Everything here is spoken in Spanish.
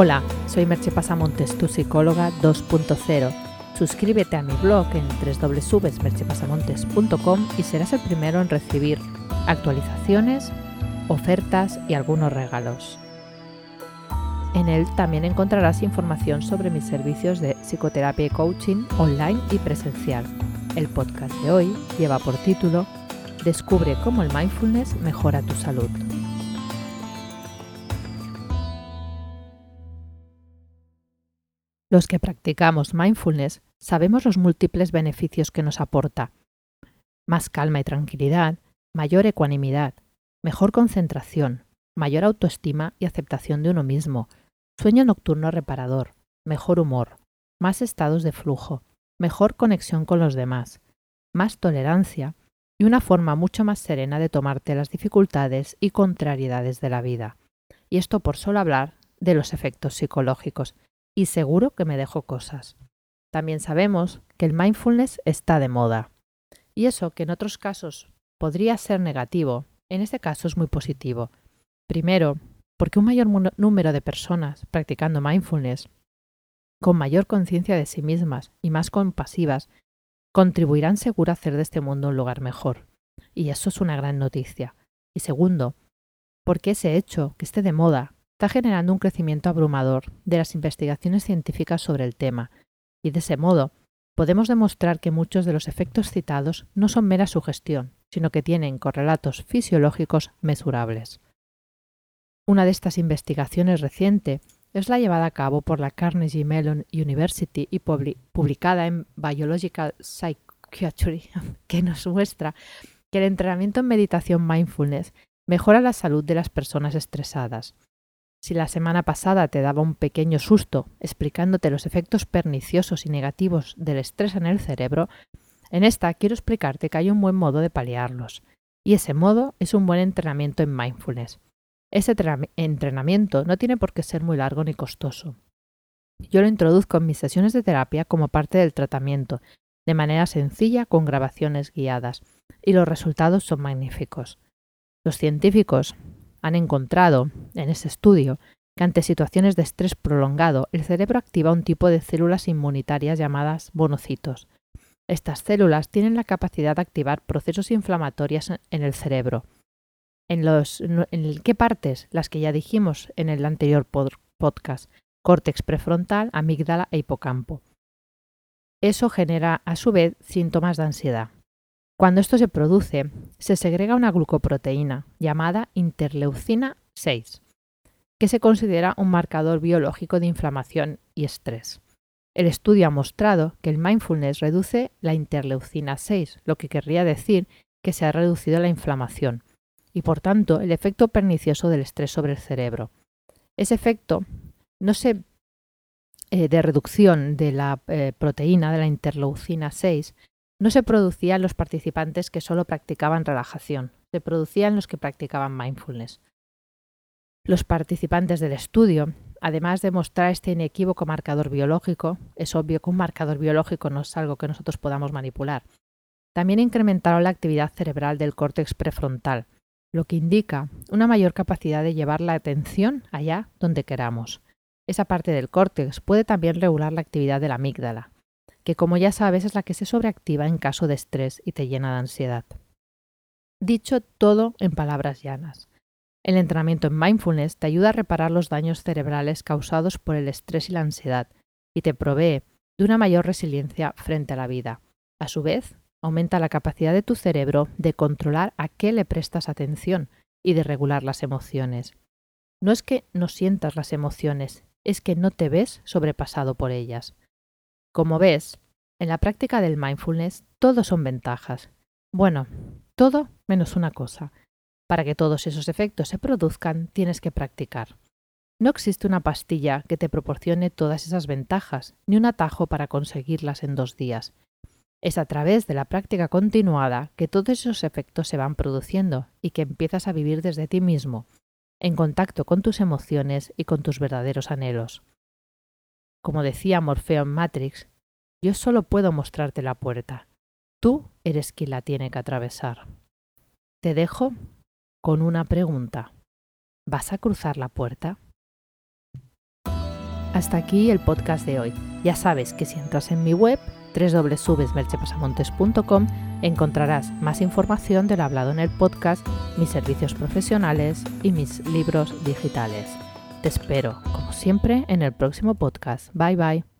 Hola, soy Merche Pasamontes, tu psicóloga 2.0. Suscríbete a mi blog en www.merchepasamontes.com y serás el primero en recibir actualizaciones, ofertas y algunos regalos. En él también encontrarás información sobre mis servicios de psicoterapia y coaching online y presencial. El podcast de hoy lleva por título Descubre cómo el mindfulness mejora tu salud. Los que practicamos mindfulness sabemos los múltiples beneficios que nos aporta. Más calma y tranquilidad, mayor ecuanimidad, mejor concentración, mayor autoestima y aceptación de uno mismo, sueño nocturno reparador, mejor humor, más estados de flujo, mejor conexión con los demás, más tolerancia y una forma mucho más serena de tomarte las dificultades y contrariedades de la vida. Y esto por solo hablar de los efectos psicológicos, y seguro que me dejo cosas. También sabemos que el mindfulness está de moda. Y eso que en otros casos podría ser negativo, en este caso es muy positivo. Primero, porque un mayor número de personas practicando mindfulness, con mayor conciencia de sí mismas y más compasivas, contribuirán seguro a hacer de este mundo un lugar mejor. Y eso es una gran noticia. Y segundo, porque ese hecho que esté de moda está generando un crecimiento abrumador de las investigaciones científicas sobre el tema, y de ese modo podemos demostrar que muchos de los efectos citados no son mera sugestión, sino que tienen correlatos fisiológicos mesurables. Una de estas investigaciones reciente es la llevada a cabo por la Carnegie Mellon University y publicada en Biological Psychiatry, que nos muestra que el entrenamiento en meditación mindfulness mejora la salud de las personas estresadas si la semana pasada te daba un pequeño susto explicándote los efectos perniciosos y negativos del estrés en el cerebro, en esta quiero explicarte que hay un buen modo de paliarlos. Y ese modo es un buen entrenamiento en mindfulness. Ese entrenamiento no tiene por qué ser muy largo ni costoso. Yo lo introduzco en mis sesiones de terapia como parte del tratamiento, de manera sencilla con grabaciones guiadas, y los resultados son magníficos. Los científicos han encontrado en ese estudio que ante situaciones de estrés prolongado el cerebro activa un tipo de células inmunitarias llamadas monocitos. Estas células tienen la capacidad de activar procesos inflamatorios en el cerebro. ¿En, los, en qué partes? Las que ya dijimos en el anterior podcast. Córtex prefrontal, amígdala e hipocampo. Eso genera a su vez síntomas de ansiedad. Cuando esto se produce, se segrega una glucoproteína llamada interleucina 6, que se considera un marcador biológico de inflamación y estrés. El estudio ha mostrado que el mindfulness reduce la interleucina 6, lo que querría decir que se ha reducido la inflamación y por tanto el efecto pernicioso del estrés sobre el cerebro. Ese efecto no se, eh, de reducción de la eh, proteína de la interleucina 6 no se producía en los participantes que solo practicaban relajación, se producía en los que practicaban mindfulness. Los participantes del estudio, además de mostrar este inequívoco marcador biológico, es obvio que un marcador biológico no es algo que nosotros podamos manipular, también incrementaron la actividad cerebral del córtex prefrontal, lo que indica una mayor capacidad de llevar la atención allá donde queramos. Esa parte del córtex puede también regular la actividad de la amígdala, que como ya sabes es la que se sobreactiva en caso de estrés y te llena de ansiedad. Dicho todo en palabras llanas. El entrenamiento en mindfulness te ayuda a reparar los daños cerebrales causados por el estrés y la ansiedad y te provee de una mayor resiliencia frente a la vida. A su vez, aumenta la capacidad de tu cerebro de controlar a qué le prestas atención y de regular las emociones. No es que no sientas las emociones, es que no te ves sobrepasado por ellas. Como ves, en la práctica del mindfulness todo son ventajas. Bueno, todo menos una cosa. Para que todos esos efectos se produzcan, tienes que practicar. No existe una pastilla que te proporcione todas esas ventajas, ni un atajo para conseguirlas en dos días. Es a través de la práctica continuada que todos esos efectos se van produciendo y que empiezas a vivir desde ti mismo, en contacto con tus emociones y con tus verdaderos anhelos. Como decía Morfeo en Matrix, yo solo puedo mostrarte la puerta. Tú eres quien la tiene que atravesar. Te dejo con una pregunta. ¿Vas a cruzar la puerta? Hasta aquí el podcast de hoy. Ya sabes que si entras en mi web www.merchepasamontes.com encontrarás más información del hablado en el podcast, mis servicios profesionales y mis libros digitales. Te espero, como siempre, en el próximo podcast. Bye bye.